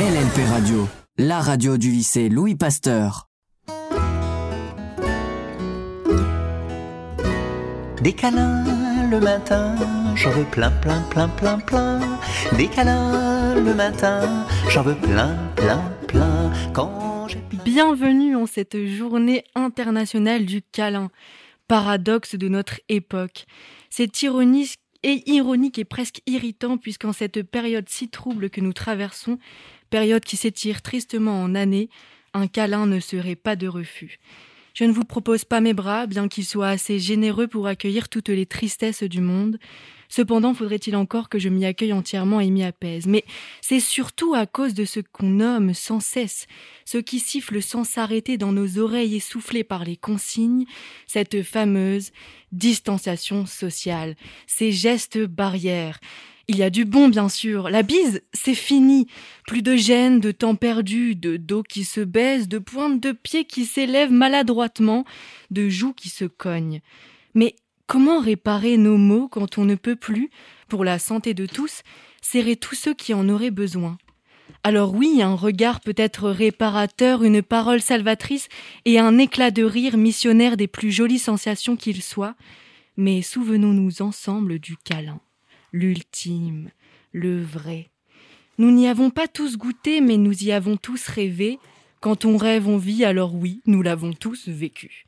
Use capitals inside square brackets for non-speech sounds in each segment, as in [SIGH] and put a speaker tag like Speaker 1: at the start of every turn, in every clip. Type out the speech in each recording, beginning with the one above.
Speaker 1: LLP Radio, la radio du lycée Louis Pasteur.
Speaker 2: Des câlins le matin, j'en veux plein, plein, plein, plein, plein. Des câlins le matin, j'en veux plein, plein, plein. Quand j'ai
Speaker 3: Bienvenue en cette journée internationale du câlin, paradoxe de notre époque. C'est ironique et ironique et presque irritant puisqu'en cette période si trouble que nous traversons, période qui s'étire tristement en années, un câlin ne serait pas de refus. Je ne vous propose pas mes bras, bien qu'ils soient assez généreux pour accueillir toutes les tristesses du monde. Cependant, faudrait-il encore que je m'y accueille entièrement et m'y apaise. Mais c'est surtout à cause de ce qu'on nomme sans cesse, ce qui siffle sans s'arrêter dans nos oreilles essoufflées par les consignes, cette fameuse distanciation sociale, ces gestes barrières. Il y a du bon, bien sûr. La bise, c'est fini. Plus de gêne, de temps perdu, de dos qui se baisse, de pointes de pieds qui s'élèvent maladroitement, de joues qui se cognent. Mais comment réparer nos maux quand on ne peut plus, pour la santé de tous, serrer tous ceux qui en auraient besoin? Alors oui, un regard peut être réparateur, une parole salvatrice et un éclat de rire missionnaire des plus jolies sensations qu'il soit, mais souvenons-nous ensemble du câlin l'ultime, le vrai. Nous n'y avons pas tous goûté, mais nous y avons tous rêvé. Quand on rêve, on vit, alors oui, nous l'avons tous vécu.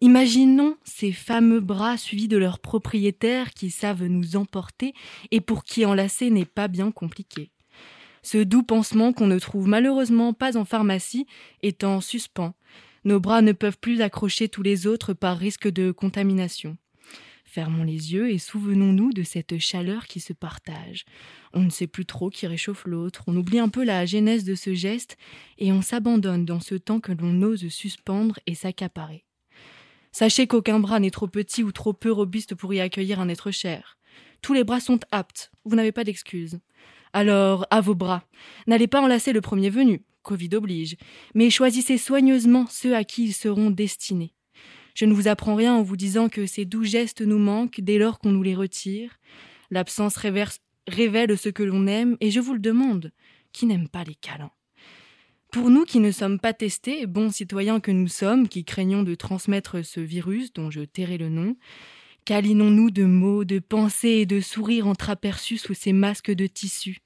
Speaker 3: Imaginons ces fameux bras suivis de leurs propriétaires qui savent nous emporter et pour qui enlacer n'est pas bien compliqué. Ce doux pansement qu'on ne trouve malheureusement pas en pharmacie est en suspens. Nos bras ne peuvent plus accrocher tous les autres par risque de contamination. Fermons les yeux et souvenons-nous de cette chaleur qui se partage. On ne sait plus trop qui réchauffe l'autre, on oublie un peu la genèse de ce geste et on s'abandonne dans ce temps que l'on ose suspendre et s'accaparer. Sachez qu'aucun bras n'est trop petit ou trop peu robuste pour y accueillir un être cher. Tous les bras sont aptes, vous n'avez pas d'excuses. Alors, à vos bras. N'allez pas enlacer le premier venu, Covid oblige, mais choisissez soigneusement ceux à qui ils seront destinés. Je ne vous apprends rien en vous disant que ces doux gestes nous manquent dès lors qu'on nous les retire. L'absence révèle ce que l'on aime, et je vous le demande, qui n'aime pas les câlins? Pour nous qui ne sommes pas testés, bons citoyens que nous sommes, qui craignons de transmettre ce virus dont je tairai le nom, câlinons-nous de mots, de pensées et de sourires entreaperçus sous ces masques de tissu.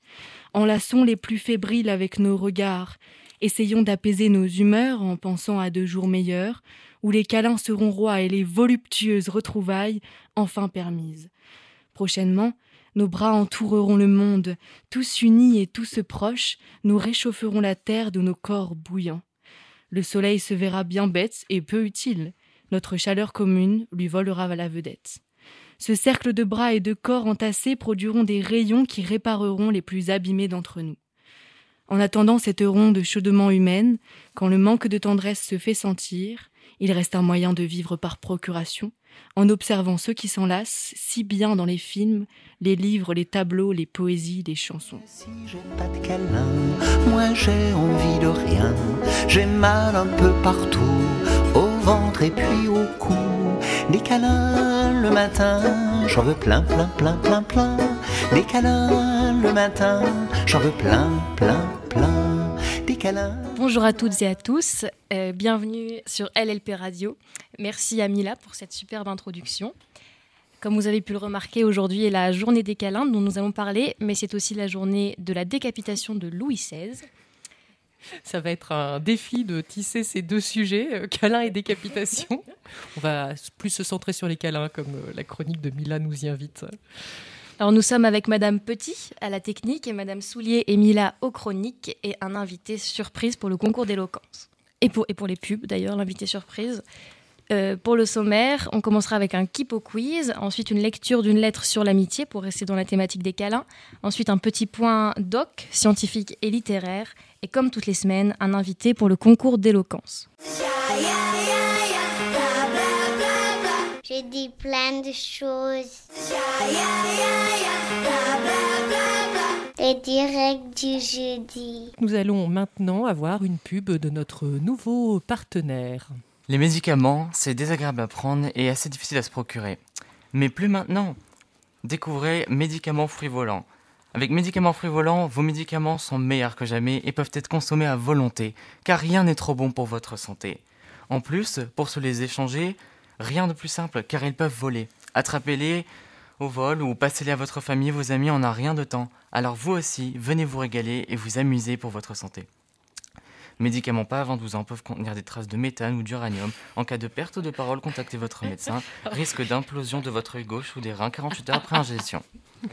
Speaker 3: Enlaçons les plus fébriles avec nos regards, essayons d'apaiser nos humeurs en pensant à de jours meilleurs, où les câlins seront rois et les voluptueuses retrouvailles enfin permises. Prochainement, nos bras entoureront le monde, tous unis et tous proches, nous réchaufferons la terre de nos corps bouillants. Le soleil se verra bien bête et peu utile. Notre chaleur commune lui volera la vedette. Ce cercle de bras et de corps entassés produiront des rayons qui répareront les plus abîmés d'entre nous. En attendant cette ronde chaudement humaine, quand le manque de tendresse se fait sentir, il reste un moyen de vivre par procuration, en observant ceux qui s'enlacent si bien dans les films, les livres, les tableaux, les poésies, les chansons.
Speaker 2: Moi j'ai envie de rien. J'ai mal un peu partout, au ventre et puis au cou. Des câlins le matin, j'en veux plein, plein, plein, plein, plein. Des câlins le matin, j'en veux plein, plein, plein.
Speaker 4: Bonjour à toutes et à tous, euh, bienvenue sur LLP Radio. Merci à Mila pour cette superbe introduction. Comme vous avez pu le remarquer, aujourd'hui est la journée des câlins dont nous allons parler, mais c'est aussi la journée de la décapitation de Louis XVI.
Speaker 5: Ça va être un défi de tisser ces deux sujets, euh, câlins et décapitation. On va plus se centrer sur les câlins, comme euh, la chronique de Mila nous y invite.
Speaker 4: Alors nous sommes avec Madame Petit à la technique et Madame Soulier et Mila aux chroniques et un invité surprise pour le concours d'éloquence. Et pour, et pour les pubs d'ailleurs, l'invité surprise. Euh, pour le sommaire, on commencera avec un Kipo quiz, ensuite une lecture d'une lettre sur l'amitié pour rester dans la thématique des câlins, ensuite un petit point doc, scientifique et littéraire, et comme toutes les semaines, un invité pour le concours d'éloquence.
Speaker 6: J'ai dit plein de choses. Les directs du jeudi.
Speaker 5: Nous allons maintenant avoir une pub de notre nouveau partenaire.
Speaker 7: Les médicaments, c'est désagréable à prendre et assez difficile à se procurer. Mais plus maintenant. Découvrez Médicaments Fruits Volants. Avec médicaments frivolants, vos médicaments sont meilleurs que jamais et peuvent être consommés à volonté, car rien n'est trop bon pour votre santé. En plus, pour se les échanger, rien de plus simple, car ils peuvent voler. Attrapez-les au vol ou passez-les à votre famille, vos amis, on n'a rien de temps. Alors vous aussi, venez vous régaler et vous amuser pour votre santé. Médicaments pas avant 12 ans peuvent contenir des traces de méthane ou d'uranium. En cas de perte de parole, contactez votre médecin. [LAUGHS] Risque d'implosion de votre œil gauche ou des reins 48 heures après ingestion. [LAUGHS]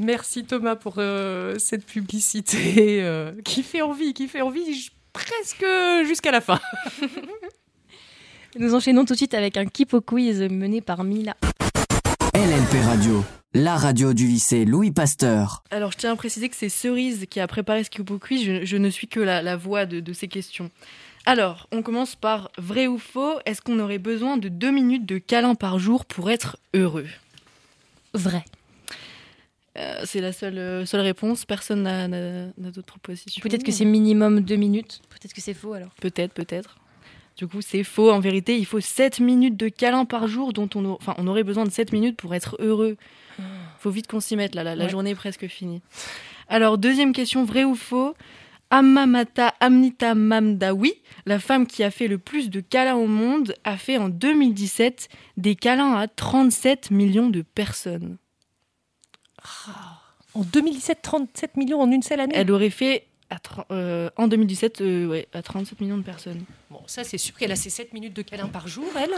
Speaker 5: Merci Thomas pour euh, cette publicité euh, qui fait envie, qui fait envie j- presque jusqu'à la fin. [LAUGHS]
Speaker 4: Nous enchaînons tout de suite avec un Kipo Quiz mené par Mila.
Speaker 1: LLP Radio, la radio du lycée Louis Pasteur.
Speaker 3: Alors, je tiens à préciser que c'est Cerise qui a préparé ce Kipo Quiz. Je, je ne suis que la, la voix de, de ces questions. Alors, on commence par vrai ou faux. Est-ce qu'on aurait besoin de deux minutes de câlin par jour pour être heureux?
Speaker 4: Vrai.
Speaker 3: Euh, C'est la seule, euh, seule réponse. Personne n'a n'a- n'a d'autres propositions.
Speaker 4: Peut-être que c'est minimum deux minutes. Peut-être que c'est faux alors.
Speaker 3: Peut-être, peut-être. Du coup, c'est faux. En vérité, il faut 7 minutes de câlin par jour, dont on, a- enfin, on aurait besoin de 7 minutes pour être heureux. faut vite qu'on s'y mette, là. La, la
Speaker 5: Ouais.
Speaker 3: journée est presque finie. Alors, deuxième question, vrai ou faux? Amamata Amnita Mamdawi, la femme qui a fait le plus de câlins au monde, a fait en 2017 des câlins à 37 millions de personnes.
Speaker 5: En 2017, 37 millions en une seule année?
Speaker 3: Elle aurait fait à euh, en 2017 euh, ouais, à 37 millions de personnes.
Speaker 5: Bon, ça c'est sûr qu'elle a ses 7 minutes de câlin par jour, elle.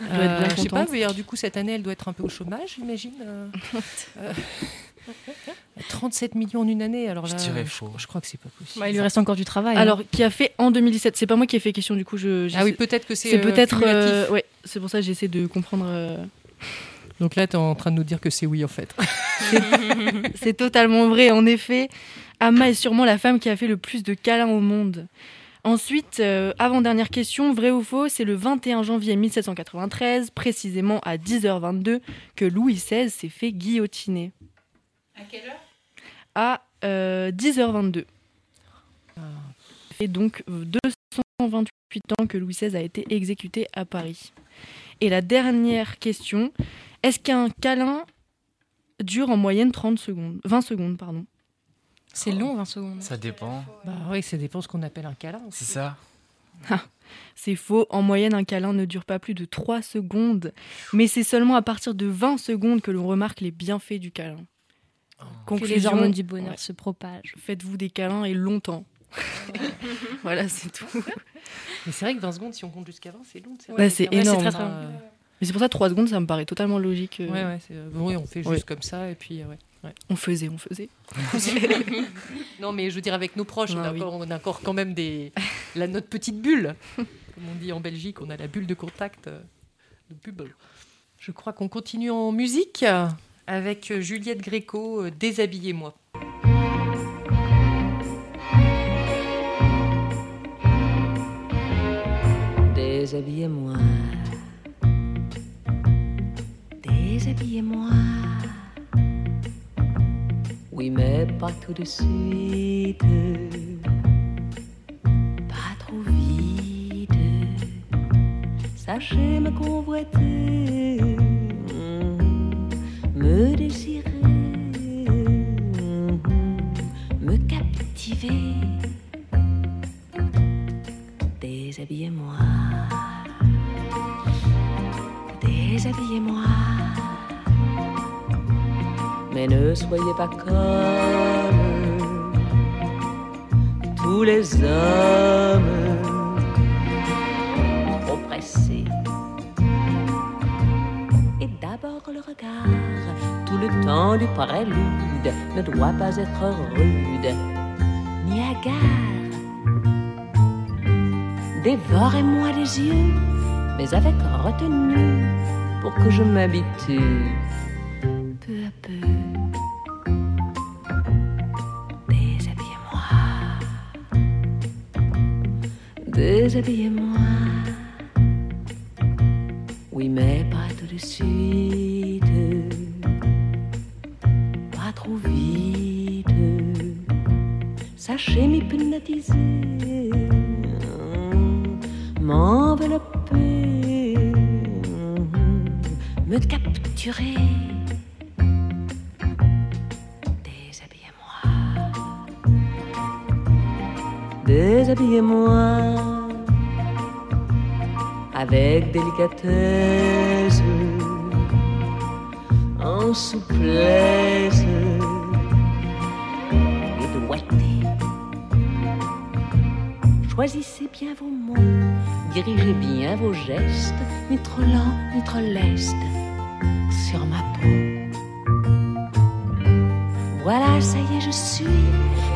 Speaker 3: Elle doit être bien
Speaker 5: je sais pas, mais alors, du coup cette année elle doit être un peu au chômage, j'imagine. euh. Euh, [LAUGHS] 37 millions en une année, alors
Speaker 7: Je
Speaker 5: là,
Speaker 7: dirais
Speaker 5: je,
Speaker 7: faux.
Speaker 5: je crois que c'est pas possible.
Speaker 4: Bah, il lui reste encore du travail. hein.
Speaker 3: Alors, qui a fait en 2017 C'est pas moi qui ai fait question, du coup, je.
Speaker 5: ah oui, peut-être que c'est
Speaker 3: C'est
Speaker 5: euh,
Speaker 3: peut-être. euh, ouais, c'est pour ça que j'essaie de comprendre. euh,
Speaker 5: Donc là, tu es en train de nous dire que c'est oui en fait. [LAUGHS]
Speaker 3: C'est totalement vrai, en effet. Amma est sûrement la femme qui a fait le plus de câlins au monde. Ensuite, euh, avant-dernière question, vrai ou faux, c'est le 21 janvier 1793, précisément à 10h22, que Louis XVI s'est fait guillotiner.
Speaker 5: À quelle heure?
Speaker 3: À euh, 10h22. Et donc euh, 228 ans que Louis XVI a été exécuté à Paris. Et la dernière question, est-ce qu'un câlin dure en moyenne 30 secondes 20 secondes, pardon?
Speaker 4: C'est long 20 secondes.
Speaker 7: Ça dépend.
Speaker 5: Bah oui, ça dépend ce qu'on appelle un câlin.
Speaker 7: C'est ça.
Speaker 3: C'est faux, en moyenne un câlin ne dure pas plus de 3 secondes, mais c'est seulement à partir de 20 secondes que l'on remarque les bienfaits du câlin.
Speaker 4: Que les hormones du bonheur
Speaker 3: ouais.
Speaker 4: se propagent.
Speaker 3: faites-vous des câlins et longtemps. [LAUGHS] voilà, c'est tout.
Speaker 5: Mais c'est vrai que 20 secondes, si on compte jusqu'à 20, c'est long.
Speaker 3: Ouais, c'est
Speaker 5: Ouais,
Speaker 3: énorme.
Speaker 5: très, très long.
Speaker 3: Mais c'est pour ça 3 secondes, ça me paraît totalement logique. euh,
Speaker 5: Ouais, ouais, c'est- euh, oui, on fait juste
Speaker 3: Ouais.
Speaker 5: comme ça et puis euh, ouais. Ouais.
Speaker 3: On faisait, on faisait. [LAUGHS]
Speaker 5: Non, mais je veux dire avec nos proches, on,
Speaker 3: Ah
Speaker 5: a
Speaker 3: oui.
Speaker 5: encore, on a encore quand même des la notre petite bulle, comme on dit en Belgique, on a la bulle de contact euh, de pub. Je crois qu'on continue en musique avec euh, Juliette Gréco, euh, déshabillez-moi.
Speaker 8: Déshabillez-moi. Déshabillez-moi. Oui, mais pas tout de suite. Pas trop vite. Sachez me convoiter. Me désirer. Me captiver. Déshabillez-moi. Déshabillez-moi. Mais ne soyez pas comme tous les hommes trop pressés. Et d'abord le regard, tout le temps du prélude, ne doit pas être rude ni hagard. Dévorez-moi les yeux, mais avec retenue, pour que je m'habitue me capturer. Déshabillez-moi, déshabillez-moi. Avec délicatesse, en souplesse. Et douaneté. Choisissez bien vos mots, dirigez bien vos gestes, ni trop lent, ni trop leste. Voilà, ça y est, je suis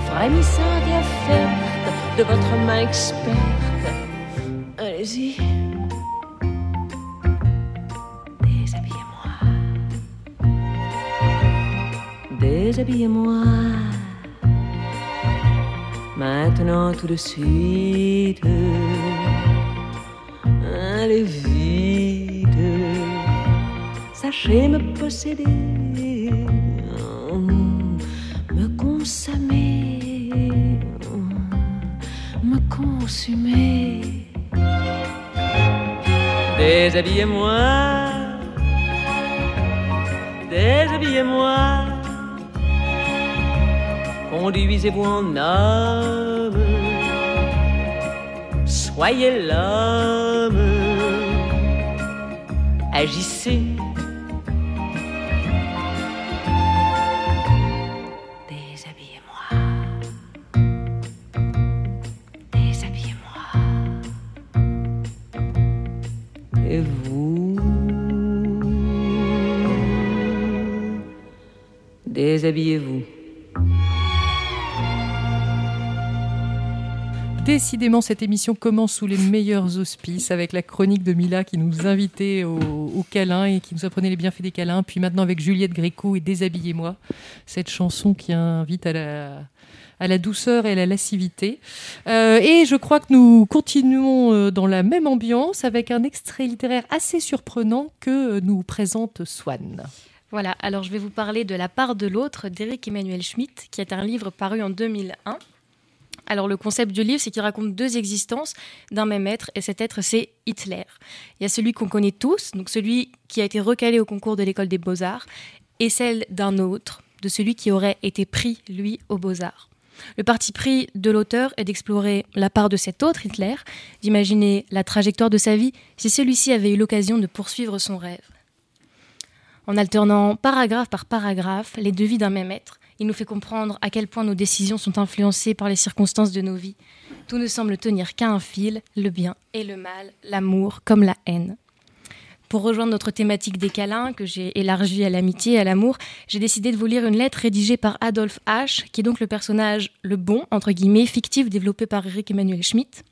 Speaker 8: frémissante et offerte de votre main experte. Allez-y. Déshabillez-moi. Déshabillez-moi. Maintenant, tout de suite. Allez vite. Sachez me posséder. Me consumer. Déshabillez-moi. Déshabillez-moi. Conduisez-vous en homme. Soyez l'homme. Agissez.
Speaker 5: Décidément, cette émission commence sous les meilleurs auspices avec la chronique de Mila qui nous invitait au, au câlin et qui nous apprenait les bienfaits des câlins. Puis maintenant avec Juliette Gréco et Déshabillez-moi, cette chanson qui invite à la, douceur et à la lascivité. Euh, et je crois que nous continuons euh, dans la même ambiance avec un extrait littéraire assez surprenant que nous présente Swann.
Speaker 4: Voilà, alors je vais vous parler de La part de l'autre d'Éric Emmanuel Schmitt, qui est un livre paru en 2001. Alors le concept du livre, c'est qu'il raconte deux existences d'un même être, et cet être, c'est Hitler. Il y a celui qu'on connaît tous, donc celui qui a été recalé au concours de l'école des beaux-arts, et celle d'un autre, de celui qui aurait été pris, lui, aux beaux-arts. Le parti pris de l'auteur est d'explorer la part de cet autre Hitler, d'imaginer la trajectoire de sa vie si celui-ci avait eu l'occasion de poursuivre son rêve. En alternant paragraphe par paragraphe les deux vies d'un même être, il nous fait comprendre à quel point nos décisions sont influencées par les circonstances de nos vies. Tout ne semble tenir qu'à un fil, le bien et le mal, l'amour comme la haine. Pour rejoindre notre thématique des câlins, que j'ai élargie à l'amitié et à l'amour, j'ai décidé de vous lire une lettre rédigée par Adolf H., qui est donc le personnage le bon, entre guillemets, fictif développé par Eric Emmanuel Schmitt.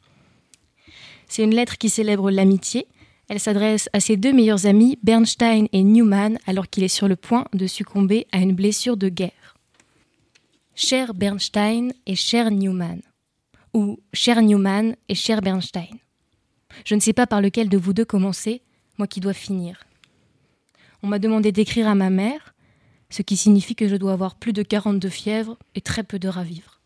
Speaker 4: C'est une lettre qui célèbre l'amitié. Elle s'adresse à ses deux meilleurs amis, Bernstein et Newman, alors qu'il est sur le point de succomber à une blessure de guerre. Cher Bernstein et cher Newman. Ou cher Newman et cher Bernstein. Je ne sais pas par lequel de vous deux commencer, moi qui dois finir. On m'a demandé d'écrire à ma mère, ce qui signifie que je dois avoir plus de 42 fièvres et très peu d'heures à vivre.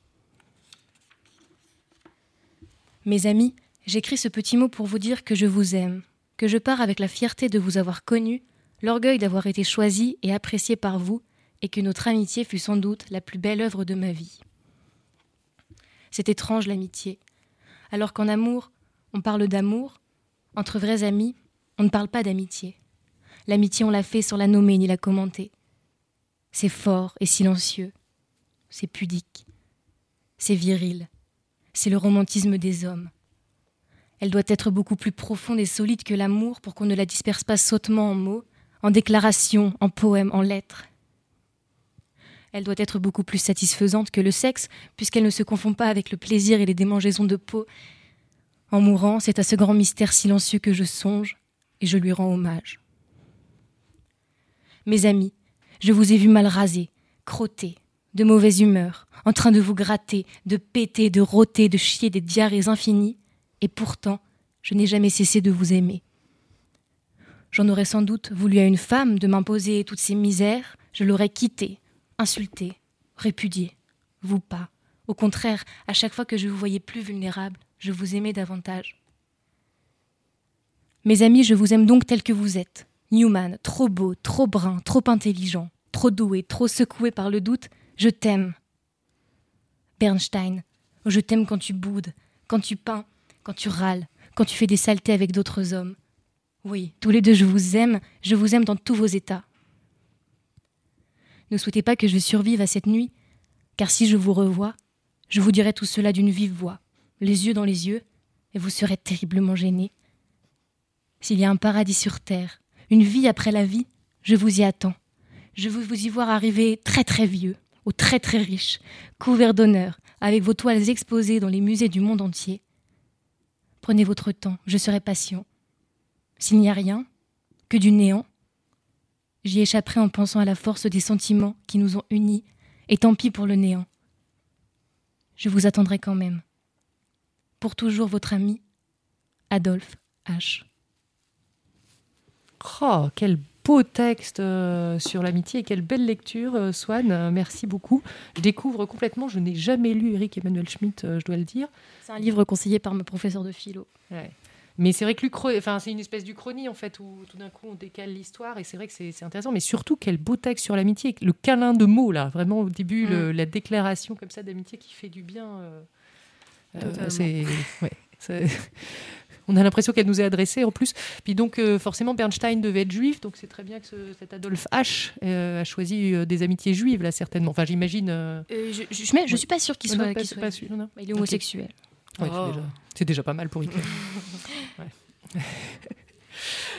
Speaker 4: Mes amis, j'écris ce petit mot pour vous dire que je vous aime, que je pars avec la fierté de vous avoir connu, l'orgueil d'avoir été choisi et apprécié par vous, et que notre amitié fut sans doute la plus belle œuvre de ma vie. C'est étrange l'amitié. Alors qu'en amour, on parle d'amour, entre vrais amis, on ne parle pas d'amitié. L'amitié, on l'a fait sans la nommer ni la commenter. C'est fort et silencieux. C'est pudique. C'est viril. C'est le romantisme des hommes. Elle doit être beaucoup plus profonde et solide que l'amour pour qu'on ne la disperse pas sottement en mots, en déclarations, en poèmes, en lettres. Elle doit être beaucoup plus satisfaisante que le sexe, puisqu'elle ne se confond pas avec le plaisir et les démangeaisons de peau. En mourant, c'est à ce grand mystère silencieux que je songe, et je lui rends hommage. Mes amis, je vous ai vu mal rasé, crotté, de mauvaise humeur, en train de vous gratter, de péter, de rôter, de chier des diarrhées infinies, et pourtant, je n'ai jamais cessé de vous aimer. J'en aurais sans doute voulu à une femme de m'imposer toutes ces misères, je l'aurais quittée, insulté, répudié. Vous pas. Au contraire, à chaque fois que je vous voyais plus vulnérable, je vous aimais davantage. Mes amis, je vous aime donc tel que vous êtes. Newman, trop beau, trop brun, trop intelligent, trop doué, trop secoué par le doute, je t'aime. Bernstein, Je t'aime quand tu boudes, quand tu peins, quand tu râles, quand tu fais des saletés avec d'autres hommes. Oui, tous les deux, je vous aime, je vous aime dans tous vos états. Ne souhaitez pas que je survive à cette nuit, car si je vous revois, je vous dirai tout cela d'une vive voix, les yeux dans les yeux, et vous serez terriblement gêné. S'il y a un paradis sur terre, une vie après la vie, je vous y attends. Je veux vous y voir arriver très très vieux, ou très très riche, couvert d'honneur, avec vos toiles exposées dans les musées du monde entier. Prenez votre temps, je serai patient. S'il n'y a rien, que du néant, j'y échapperai en pensant à la force des sentiments qui nous ont unis, et tant pis pour le néant. Je vous attendrai quand même. Pour toujours votre ami, Adolphe H.
Speaker 5: Oh, quel beau texte euh, sur l'amitié et quelle belle lecture, euh, Swan. Euh, merci beaucoup. Je découvre complètement, je n'ai jamais lu Eric Emmanuel Schmitt, je dois le dire.
Speaker 4: C'est un livre conseillé par mon professeur de philo.
Speaker 5: Ouais. Mais c'est vrai que enfin, c'est une espèce d'Uchronie, en fait, où tout d'un coup on décale l'histoire, et c'est vrai que c'est intéressant. Mais surtout, quel beau texte sur l'amitié, le câlin de mots, là, vraiment au début, le- la déclaration comme ça d'amitié qui fait du bien. euh, euh, c'est. ouais, [LAUGHS] On a l'impression qu'elle nous est adressée en plus. Puis donc, euh, forcément, Bernstein devait être juif, donc c'est très bien que ce- cet Adolphe H euh, a choisi euh, des amitiés juives, là, certainement. Enfin, j'imagine. euh,
Speaker 4: Euh, je, je, je, je suis pas sûre qu'il
Speaker 5: non,
Speaker 4: soit.
Speaker 5: pas sûr, non.
Speaker 4: Il est homosexuel.
Speaker 5: Ouais,
Speaker 3: Oh.
Speaker 5: déjà- c'est déjà, pas mal pour Hitler. [LAUGHS] Ouais. [LAUGHS]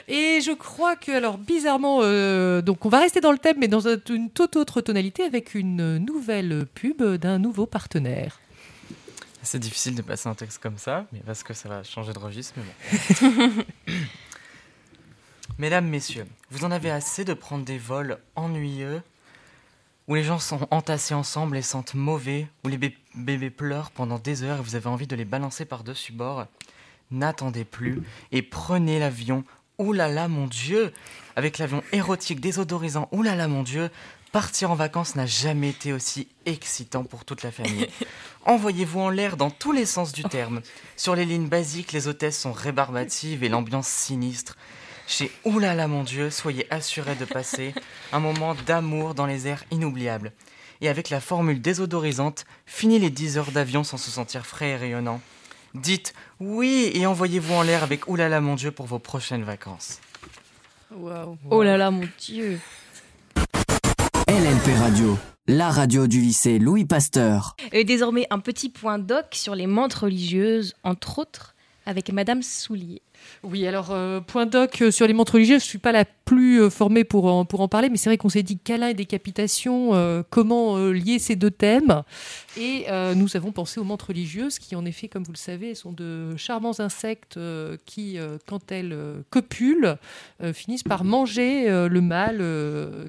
Speaker 5: Et je crois que, alors bizarrement, euh, donc on va rester dans le thème, mais dans un- une toute autre tonalité, avec une nouvelle pub d'un nouveau partenaire.
Speaker 7: C'est difficile de passer un texte comme ça, mais parce que ça va changer de registre, mais bon. [LAUGHS] Mesdames, messieurs, vous en avez assez de prendre des vols ennuyeux où les gens sont entassés ensemble et sentent mauvais, où les bé- bébés pleurent pendant des heures et vous avez envie de les balancer par-dessus bord. N'attendez plus et prenez l'avion. Ouh là là, mon Dieu Avec l'avion érotique désodorisant, ouh là là, mon Dieu Partir en vacances n'a jamais été aussi excitant pour toute la famille. [LAUGHS] Envoyez-vous en l'air dans tous les sens du terme. Sur les lignes basiques, les hôtesses sont rébarbatives et l'ambiance sinistre. Chez Oulala mon Dieu, soyez assurés de passer un moment d'amour dans les airs inoubliables. Et avec la formule désodorisante, fini les 10 heures d'avion sans se sentir frais et rayonnant. Dites oui et envoyez-vous en l'air avec Oulala mon Dieu pour vos prochaines vacances.
Speaker 4: Oh là là, mon Dieu.
Speaker 1: LNP Radio, la radio du lycée Louis Pasteur.
Speaker 4: Et désormais, un petit point doc sur les mantes religieuses, entre autres avec Madame Soulier.
Speaker 5: Oui, alors, euh, point doc euh, sur les montres religieuses, je ne suis pas la plus euh, formée pour en, pour en parler, mais c'est vrai qu'on s'est dit câlin et décapitation, comment lier ces deux thèmes. Et nous avons pensé aux montres religieuses, qui en effet, comme vous le savez, sont de charmants insectes qui, quand elles copulent, finissent par manger le mâle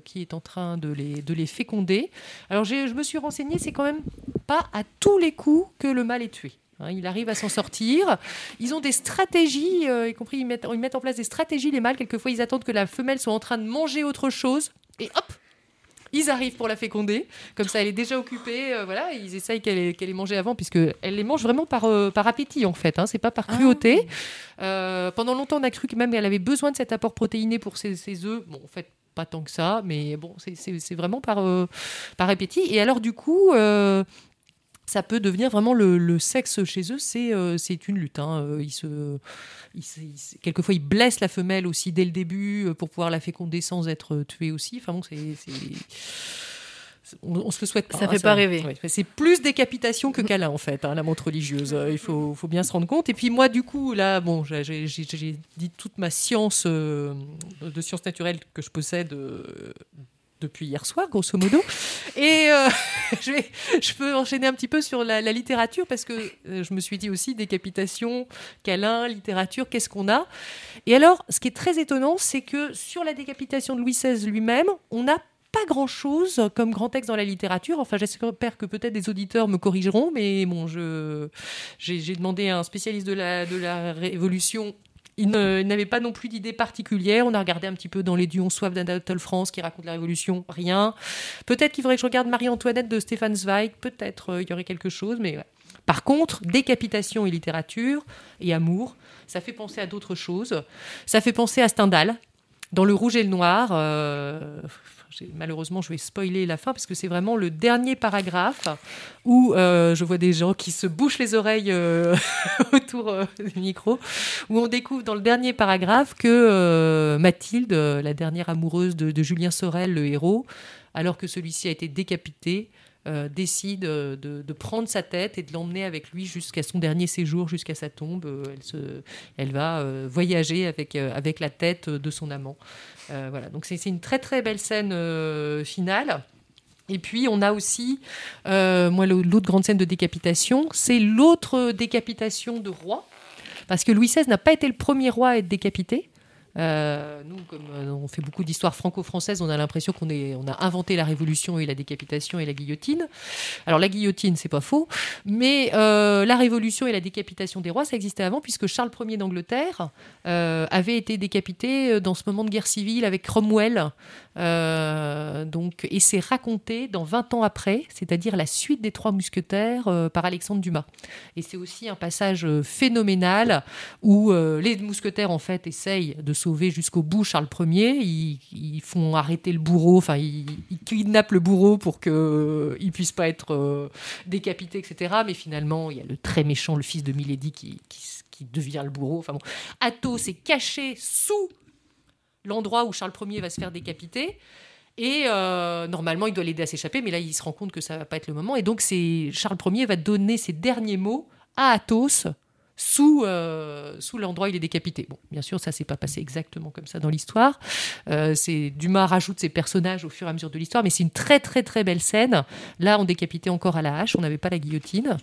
Speaker 5: qui est en train de les, de les féconder. Alors, je me suis renseignée, c'est quand même pas à tous les coups que le mâle est tué. Hein, il arrive à s'en sortir. Ils ont des stratégies, euh, y compris ils mettent, ils mettent en place des stratégies, les mâles. Quelquefois, ils attendent que la femelle soit en train de manger autre chose. Et hop ils arrivent pour la féconder, comme ça elle est déjà occupée, euh, voilà, ils essayent qu'elle ait, qu'elle ait mangé avant, puisque elle les mange vraiment par, euh, par appétit en fait, hein, c'est pas par cruauté. Euh, pendant longtemps on a cru que même elle avait besoin de cet apport protéiné pour ses, ses œufs, bon en fait pas tant que ça, mais bon c'est- c'est c'est vraiment par, par appétit. Et alors du coup, ça peut devenir vraiment le, le sexe chez eux, c'est euh, c'est une lutte. hein. Euh, Ils se, ils ils quelquefois, ils blessent la femelle aussi dès le début euh, pour pouvoir la féconder sans être tuée aussi. Enfin bon, c'est. On, on se le souhaite pas.
Speaker 3: Ça
Speaker 5: hein,
Speaker 3: fait pas rêver.
Speaker 5: ouais. C'est plus décapitation que câlin en fait, hein, la montre religieuse. Il faut, faut bien se rendre compte. Et puis moi, du coup, là, bon, j'ai- dit toute ma science euh, de sciences naturelles que je possède euh, depuis hier soir, grosso modo. Et euh, [LAUGHS] je, vais, je peux enchaîner un petit peu sur la, littérature parce que euh, je me suis dit aussi décapitation, câlin, littérature, qu'est-ce qu'on a? Et alors, ce qui est très étonnant, c'est que sur la décapitation de Louis XVI lui-même, on n'a pas grand-chose comme grand texte dans la littérature. Enfin, j'espère que peut-être des auditeurs me corrigeront, mais bon, je j'ai demandé à un spécialiste de la, de la Révolution il n'avait pas non plus d'idée particulière. On a regardé un petit peu dans les Dions soif d'Anatole France qui raconte la Révolution, rien. Peut-être qu'il faudrait que je regarde Marie-Antoinette de Stéphane Zweig, peut-être euh, y aurait quelque chose, mais. Par contre, décapitation et littérature et amour, ça fait penser à d'autres choses. Ça fait penser à Stendhal. dans le rouge et le noir, euh, malheureusement, je vais spoiler la fin parce que c'est vraiment le dernier paragraphe où euh, je vois des gens qui se bouchent les oreilles euh, [LAUGHS] autour euh, du micro, où on découvre dans le dernier paragraphe que Mathilde, la dernière amoureuse de Julien Sorel, le héros, alors que celui-ci a été décapité, euh, décide euh, de, prendre sa tête et de l'emmener avec lui jusqu'à son dernier séjour, jusqu'à sa tombe. Euh, Elle, se, elle va voyager avec, avec la tête de son amant. Voilà, donc c'est une très très belle scène finale. Et puis on a aussi, moi l'autre grande scène de décapitation, c'est l'autre décapitation de roi, parce que Louis XVI n'a pas été le premier roi à être décapité. Euh, nous, comme euh, on fait beaucoup d'histoires franco-françaises, on a l'impression qu'on on a inventé la Révolution et la décapitation et la guillotine. Alors la guillotine, c'est pas faux, mais euh, la Révolution et la décapitation des rois, ça existait avant, puisque Charles Ier d'Angleterre avait été décapité dans ce moment de guerre civile avec Cromwell. Euh, donc, et c'est raconté dans 20 ans après, c'est-à-dire la suite des Trois Mousquetaires euh, par Alexandre Dumas. Et c'est aussi un passage euh, phénoménal où les mousquetaires en fait essayent de sauver jusqu'au bout Charles Ier. Ils, font arrêter le bourreau, enfin ils, kidnappent le bourreau pour qu'il ne puisse pas être décapité, etc. Mais finalement, il y a le très méchant, le fils de Milady, qui, qui, qui devient le bourreau. Enfin bon, Athos est caché sous l'endroit où Charles Ier va se faire décapiter. Et euh, normalement, il doit l'aider à s'échapper, mais là, il se rend compte que ça va pas être le moment. Et donc, Charles Ier va donner ses derniers mots à Athos sous, euh, sous l'endroit où il est décapité. Bon, bien sûr, ça s'est pas passé exactement comme ça dans l'histoire. Euh, c'est Dumas rajoute ses personnages au fur et à mesure de l'histoire, mais c'est une très très très belle scène. Là, on décapitait encore à la hache, on n'avait pas la guillotine.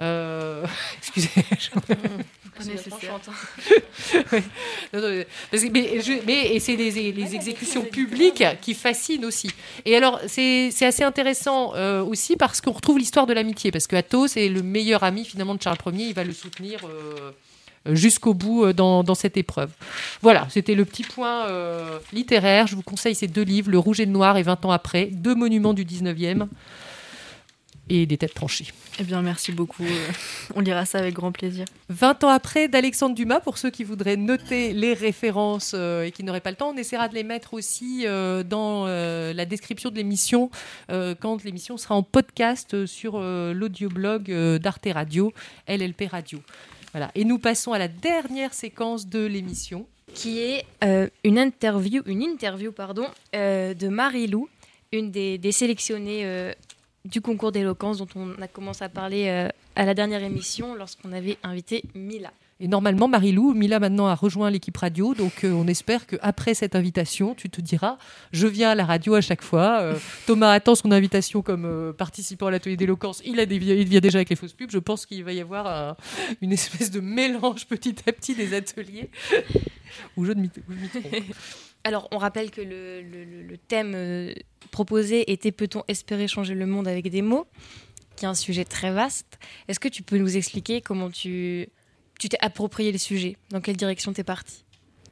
Speaker 5: Euh, [LAUGHS] Excusez. je-. Ouais. [LAUGHS] Non, non, mais- parce que- mais, je- mais- et c'est les, les exécutions publiques qui fascinent aussi. Et alors, c'est c'est assez intéressant euh, aussi parce qu'on retrouve l'histoire de l'amitié. Parce que Athos est le meilleur ami finalement de Charles Ier. Il va le soutenir euh, jusqu'au bout euh, dans, dans cette épreuve. Voilà, c'était le petit point euh, littéraire. Je vous conseille ces deux livres, Le Rouge et le Noir et 20 ans après, deux monuments du 19e et des têtes tranchées.
Speaker 3: Eh bien, merci beaucoup. euh, On lira ça avec grand plaisir.
Speaker 5: 20 ans après d'Alexandre Dumas, pour ceux qui voudraient noter les références euh, et qui n'auraient pas le temps, on essaiera de les mettre aussi euh, dans euh, la description de l'émission euh, quand l'émission sera en podcast euh, sur euh, l'audioblog euh, d'Arte Radio, LLP Radio. Voilà. Et nous passons à la dernière séquence de l'émission.
Speaker 4: qui est euh, une interview, euh, de Marie-Lou, une des, sélectionnées euh, du concours d'éloquence dont on a commencé à parler à la dernière émission lorsqu'on avait invité Mila.
Speaker 5: Et normalement, Marie-Lou, Mila maintenant a rejoint l'équipe radio, donc euh, on espère qu'après cette invitation, tu te diras, je viens à la radio à chaque fois. Euh, Thomas attend son invitation comme euh, participant à l'atelier d'éloquence. Il, vient déjà avec les fausses pubs. Je pense qu'il va y avoir un- une espèce de mélange petit à petit des ateliers. Ou je ne m'y. [LAUGHS]
Speaker 4: Alors, on rappelle que le, thème proposé était Peut-on espérer changer le monde avec des mots qui est un sujet très vaste. Est-ce que tu peux nous expliquer comment tu tu t'es approprié le sujet Dans quelle direction t'es parti?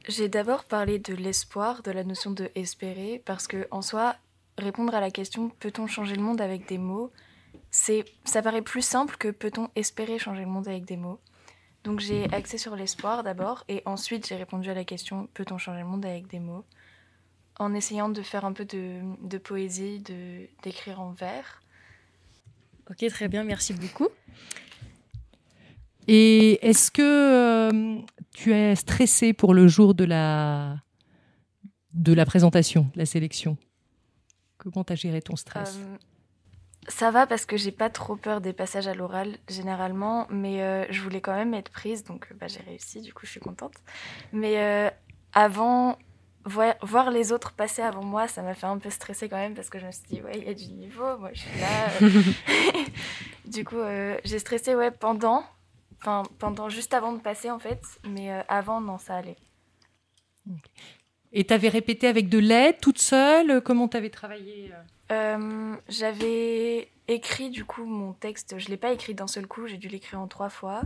Speaker 9: J'ai d'abord parlé de l'espoir, de la notion de espérer, parce que en soi, répondre à la question peut-on changer le monde avec des mots, c'est, ça paraît plus simple que peut-on espérer changer le monde avec des mots. Donc j'ai axé sur l'espoir d'abord, et ensuite j'ai répondu à la question peut-on changer le monde avec des mots, en essayant de faire un peu de, de poésie, de, d'écrire en vers.
Speaker 4: Ok, très bien, merci beaucoup.
Speaker 5: Et est-ce que euh, tu es stressé pour le jour de la, de la présentation, de la sélection? Comment tu as géré ton stress?
Speaker 9: Euh, ça va parce que j'ai pas trop peur des passages à l'oral généralement, mais euh, je voulais quand même être prise, donc bah, j'ai réussi, du coup je suis contente. Mais avant, voi- voir les autres passer avant moi, ça m'a fait un peu stresser quand même parce que je me suis dit, ouais, il y a du niveau, moi je suis là. [LAUGHS] [LAUGHS] du coup, euh, j'ai stressé ouais, pendant, enfin pendant juste avant de passer en fait, mais euh, avant, non, ça allait.
Speaker 5: Et tu avais répété avec de l'aide, toute seule Comment tu avais travaillé euh?
Speaker 9: Euh, J'avais écrit du coup mon texte, je l'ai pas écrit d'un seul coup, j'ai dû l'écrire en trois fois,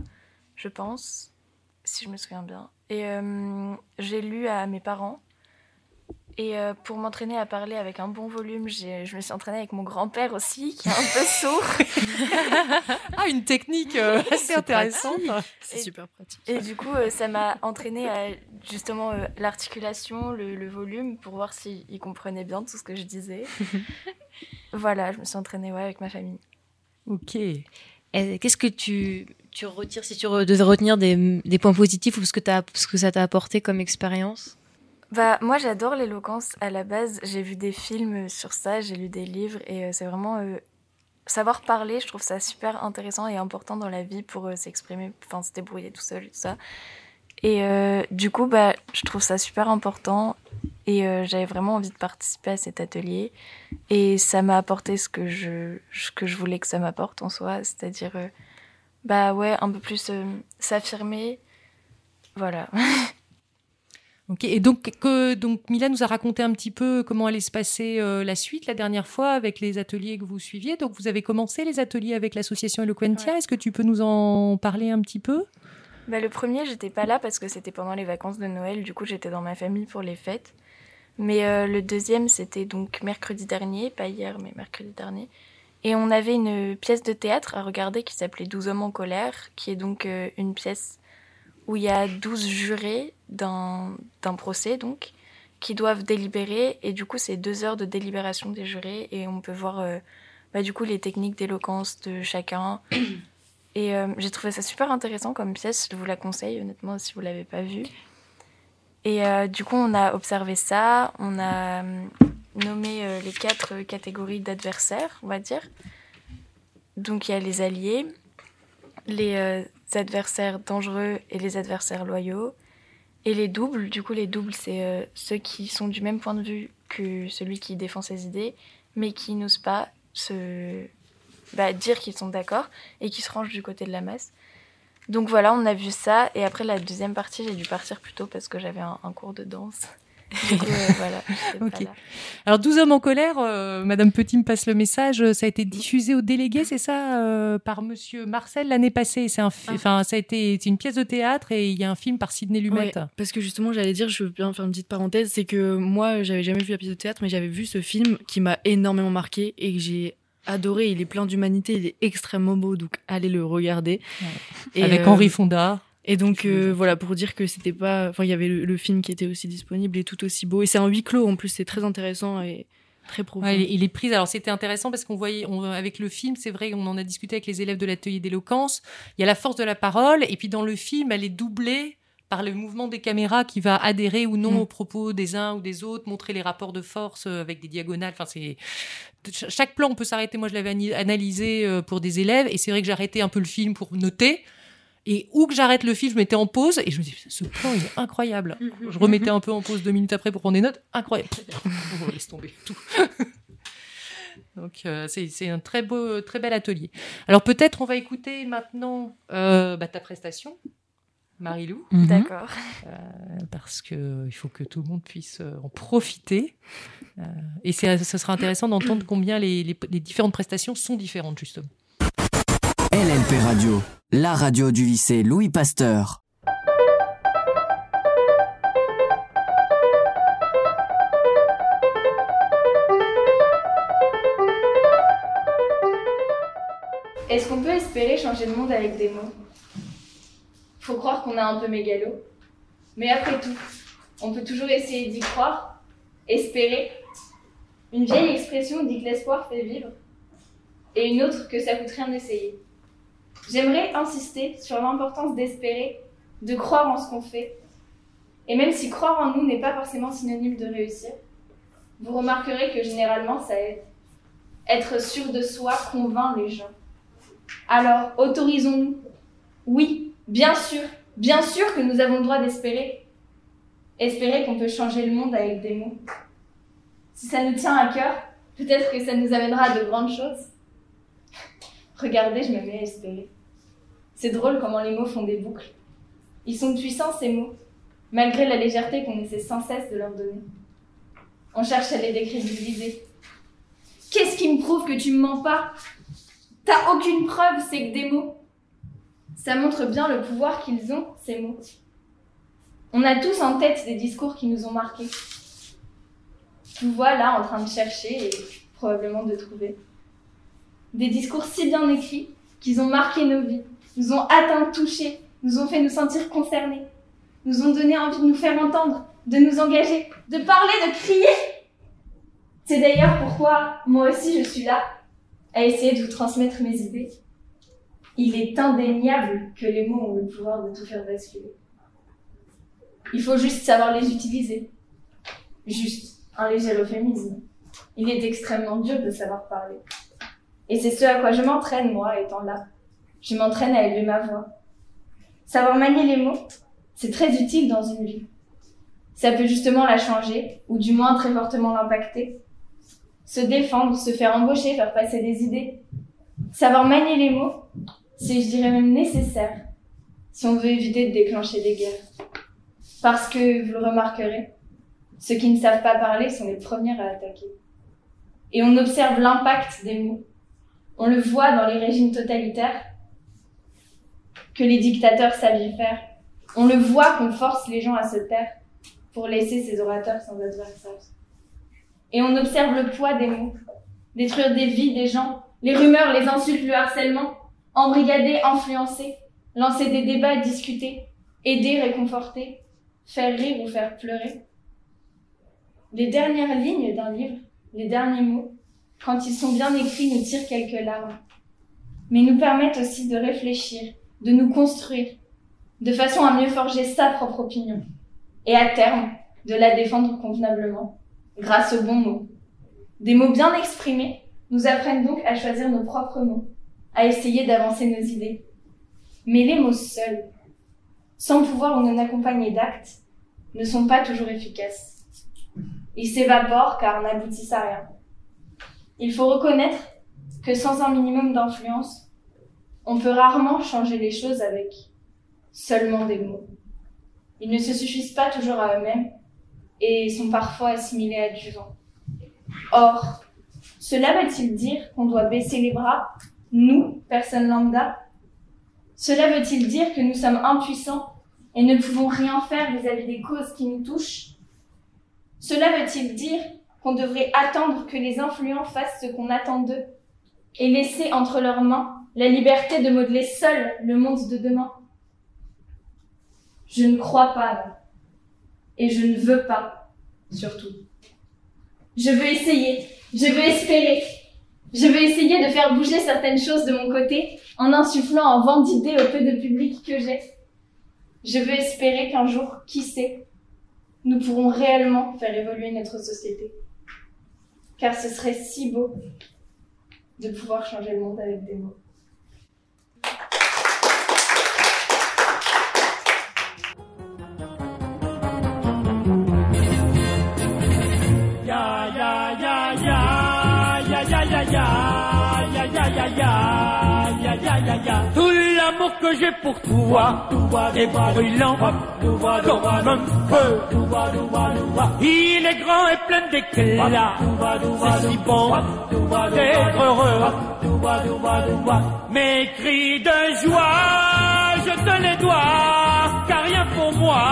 Speaker 9: je pense, si je me souviens bien. Et euh, j'ai lu à mes parents Et euh, pour m'entraîner à parler avec un bon volume, j'ai- je me suis entraînée avec mon grand-père aussi, qui est un peu [LAUGHS] sourd.
Speaker 5: Ah, une technique euh, [LAUGHS] assez
Speaker 3: C'est
Speaker 5: intéressante.
Speaker 3: C'est super pratique.
Speaker 9: Et du coup, euh, ça m'a entraînée à justement euh, l'articulation, le, le volume, pour voir s'il comprenait bien tout ce que je disais. [LAUGHS] voilà, je me suis entraînée ouais, avec ma famille.
Speaker 5: Ok.
Speaker 4: Qu'est-ce que tu, tu retires si tu re- devais retenir des, des points positifs ou ce que, t'as- ce que ça t'a apporté comme expérience?
Speaker 9: Bah, moi, j'adore l'éloquence. À la base, j'ai vu des films sur ça, j'ai lu des livres, et euh, c'est vraiment euh, savoir parler. Je trouve ça super intéressant et important dans la vie pour euh, s'exprimer, enfin se débrouiller tout seul et tout ça. Et euh, du coup, bah, je trouve ça super important et euh, j'avais vraiment envie de participer à cet atelier. Et ça m'a apporté ce que je, ce que je voulais que ça m'apporte en soi, c'est-à-dire, euh, bah ouais, un peu plus euh, s'affirmer. Voilà. [LAUGHS]
Speaker 5: Et donc, que, donc, Mila nous a raconté un petit peu comment allait se passer euh, la suite la dernière fois avec les ateliers que vous suiviez. Donc, vous avez commencé les ateliers avec l'association Eloquentia. Est-ce que tu peux nous en parler un petit peu?
Speaker 9: Bah, le premier, j'étais pas là parce que c'était pendant les vacances de Noël. Du coup, j'étais dans ma famille pour les fêtes. Mais euh, le deuxième, c'était donc mercredi dernier, pas hier, mais mercredi dernier. Et on avait une pièce de théâtre à regarder qui s'appelait 12 hommes en colère, qui est donc euh, une pièce où il y a 12 jurés d'un procès, donc, qui doivent délibérer. Et du coup, c'est deux heures de délibération des jurés. Et on peut voir, euh, bah, du coup, les techniques d'éloquence de chacun. [COUGHS] Et euh, j'ai trouvé ça super intéressant comme pièce. Je vous la conseille, honnêtement, si vous l'avez pas vue. Et euh, du coup, on a observé ça. On a nommé les quatre catégories d'adversaires, on va dire. Donc, il y a les alliés, les adversaires dangereux et les adversaires loyaux. Et les doubles, du coup, les doubles, c'est euh, ceux qui sont du même point de vue que celui qui défend ses idées, mais qui n'osent pas se bah, dire qu'ils sont d'accord et qui se rangent du côté de la masse. Donc voilà, on a vu ça. Et après, la deuxième partie, j'ai dû partir plus tôt parce que j'avais un, un cours de danse. Du coup, euh, voilà, [LAUGHS] pas là.
Speaker 5: Alors, 12 hommes en colère, euh, Madame Petit me passe le message. euh, Ça a été diffusé aux délégués, c'est ça, par Monsieur Marcel l'année passée. C'est un,
Speaker 3: Ah.
Speaker 5: enfin, ça a été, une pièce de théâtre et il y a un film par Sidney Lumet.
Speaker 3: Ouais, parce que justement, j'allais dire, je veux bien faire une petite parenthèse, c'est que moi, j'avais jamais vu la pièce de théâtre, mais j'avais vu ce film qui m'a énormément marqué et que j'ai adoré. Il est plein d'humanité, il est extrêmement beau, donc allez le regarder. Et,
Speaker 5: Avec
Speaker 3: euh,
Speaker 5: Henri Fonda.
Speaker 3: Et donc euh, voilà pour dire que c'était pas, enfin il y avait le, le film qui était aussi disponible et tout aussi beau. Et c'est un huis clos en plus, c'est très intéressant et très profond.
Speaker 5: Ouais, il, est- il est pris. Alors c'était intéressant parce qu'on voyait, on- avec le film, c'est vrai, on en a discuté avec les élèves de l'atelier d'éloquence. Il y a la force de la parole, et puis dans le film, elle est doublée par le mouvement des caméras qui va adhérer ou non
Speaker 3: Mm.
Speaker 5: aux propos des uns ou des autres, montrer les rapports de force euh, avec des diagonales. Enfin, c'est ch- chaque plan, on peut s'arrêter. Moi, je l'avais analysé euh, pour des élèves, et c'est vrai que j'arrêtais un peu le film pour noter. Et où que j'arrête le film, je mettais en pause et je me dis, ce plan, il est incroyable. Je remettais un peu en pause deux minutes après pour prendre des notes. Incroyable. [LAUGHS] Oh, laisse tomber tout. [LAUGHS] Donc, euh, c'est un très beau, très bel atelier. Alors, peut-être on va écouter maintenant euh, bah, ta prestation, Marilou,
Speaker 9: D'accord.
Speaker 5: euh, parce que il faut que tout le monde puisse en profiter. Euh, et ce sera intéressant d'entendre combien les, les- les différentes prestations sont différentes, justement.
Speaker 1: LNP Radio, la radio du lycée Louis Pasteur.
Speaker 10: Est-ce qu'on peut espérer changer le monde avec des mots? Faut croire qu'on a un peu mégalo. Mais après tout, on peut toujours essayer d'y croire, espérer. Une vieille expression dit que l'espoir fait vivre, et une autre que ça coûte rien d'essayer. J'aimerais insister sur l'importance d'espérer, de croire en ce qu'on fait. Et même si croire en nous n'est pas forcément synonyme de réussir, vous remarquerez que généralement ça aide. Être sûr de soi convainc les gens. Alors, autorisons-nous. Oui, bien sûr, bien sûr que nous avons le droit d'espérer. Espérer qu'on peut changer le monde avec des mots. Si ça nous tient à cœur, peut-être que ça nous amènera à de grandes choses. [LAUGHS] Regardez, je me mets à espérer. C'est drôle comment les mots font des boucles. Ils sont puissants, ces mots, malgré la légèreté qu'on essaie sans cesse de leur donner. On cherche à les décrédibiliser. Qu'est-ce qui me prouve que tu me mens pas? T'as aucune preuve, c'est que des mots. Ça montre bien le pouvoir qu'ils ont, ces mots. On a tous en tête des discours qui nous ont marqués. Je vous vois là en train de chercher et probablement de trouver. Des discours si bien écrits qu'ils ont marqué nos vies, nous ont atteints, touchés, nous ont fait nous sentir concernés, nous ont donné envie de nous faire entendre, de nous engager, de parler, de crier. C'est d'ailleurs pourquoi moi aussi je suis là, à essayer de vous transmettre mes idées. Il est indéniable que les mots ont le pouvoir de tout faire basculer. Il faut juste savoir les utiliser. Juste, un léger euphémisme. Il est extrêmement dur de savoir parler. Et c'est ce à quoi je m'entraîne, moi, étant là. Je m'entraîne à élever ma voix. Savoir manier les mots, c'est très utile dans une vie. Ça peut justement la changer, ou du moins très fortement l'impacter. Se défendre, se faire embaucher, faire passer des idées. Savoir manier les mots, c'est, je dirais même, nécessaire si on veut éviter de déclencher des guerres. Parce que, vous le remarquerez, ceux qui ne savent pas parler sont les premiers à attaquer. Et on observe l'impact des mots. On le voit dans les régimes totalitaires que les dictateurs savent y faire. On le voit qu'on force les gens à se taire pour laisser ces orateurs sans adversaire. Et on observe le poids des mots. Détruire des vies, des gens, les rumeurs, les insultes, le harcèlement, embrigader, influencer, lancer des débats, discuter, aider, réconforter, faire rire ou faire pleurer. Les dernières lignes d'un livre, les derniers mots, quand ils sont bien écrits, nous tirent quelques larmes, mais nous permettent aussi de réfléchir, de nous construire, de façon à mieux forger sa propre opinion, et à terme, de la défendre convenablement, grâce aux bons mots. Des mots bien exprimés nous apprennent donc à choisir nos propres mots, à essayer d'avancer nos idées. Mais les mots seuls, sans pouvoir ou non accompagner d'actes, ne sont pas toujours efficaces. Ils s'évaporent car n'aboutissent à rien. Il faut reconnaître que sans un minimum d'influence, on peut rarement changer les choses avec seulement des mots. Ils ne se suffisent pas toujours à eux-mêmes et sont parfois assimilés à du vent. Or, cela veut-il dire qu'on doit baisser les bras, nous, personnes lambda? Cela veut-il dire que nous sommes impuissants et ne pouvons rien faire vis-à-vis des causes qui nous touchent? Cela veut-il dire qu'on devrait attendre que les influents fassent ce qu'on attend d'eux et laisser entre leurs mains la liberté de modeler seul le monde de demain Je ne crois pas. Et je ne veux pas, surtout. Je veux essayer, je veux espérer, je veux essayer de faire bouger certaines choses de mon côté en insufflant un vent d'idées au peu de public que j'ai. Je veux espérer qu'un jour, qui sait, nous pourrons réellement faire évoluer notre société. Car ce serait si beau de pouvoir changer le monde avec des mots.
Speaker 11: J'ai pour toi est brûlant comme un feu. Il est grand et plein d'éclat. C'est si bon d'être heureux. Mes cris de joie, je te les dois, car rien pour moi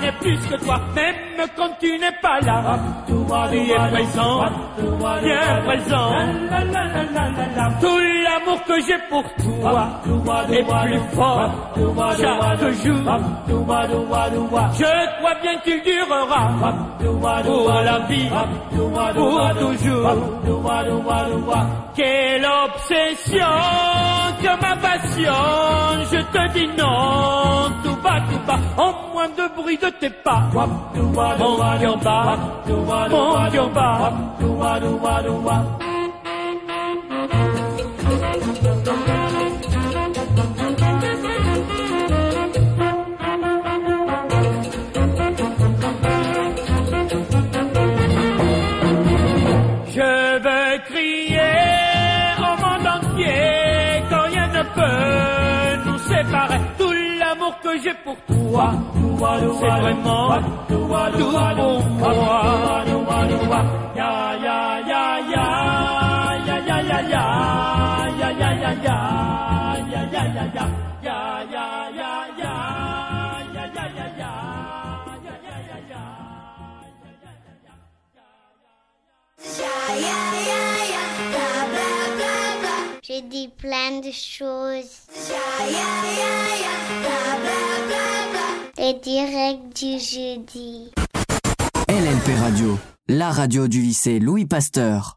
Speaker 11: n'est plus que toi, même quand tu n'es pas là. Tu es présent, bien présent. Tout l'amour que j'ai pour toi est plus fort chaque jour. Je crois bien qu'il durera pour la vie, pour toujours. Quelle obsession que ma passion, je te dis non, tout bas, tout bas, en moins de bruit de tes pas. Mon cœur bat, mon cœur bat. J'ai pour toi, c'est vraiment tout pour moi. Ya ya ya ya ya ya ya ya ya ya ya ya ya ya ya ya ya ya ya ya
Speaker 6: J'ai dit plein de choses. Les directs du jeudi.
Speaker 1: LNP Radio, la radio du lycée Louis Pasteur.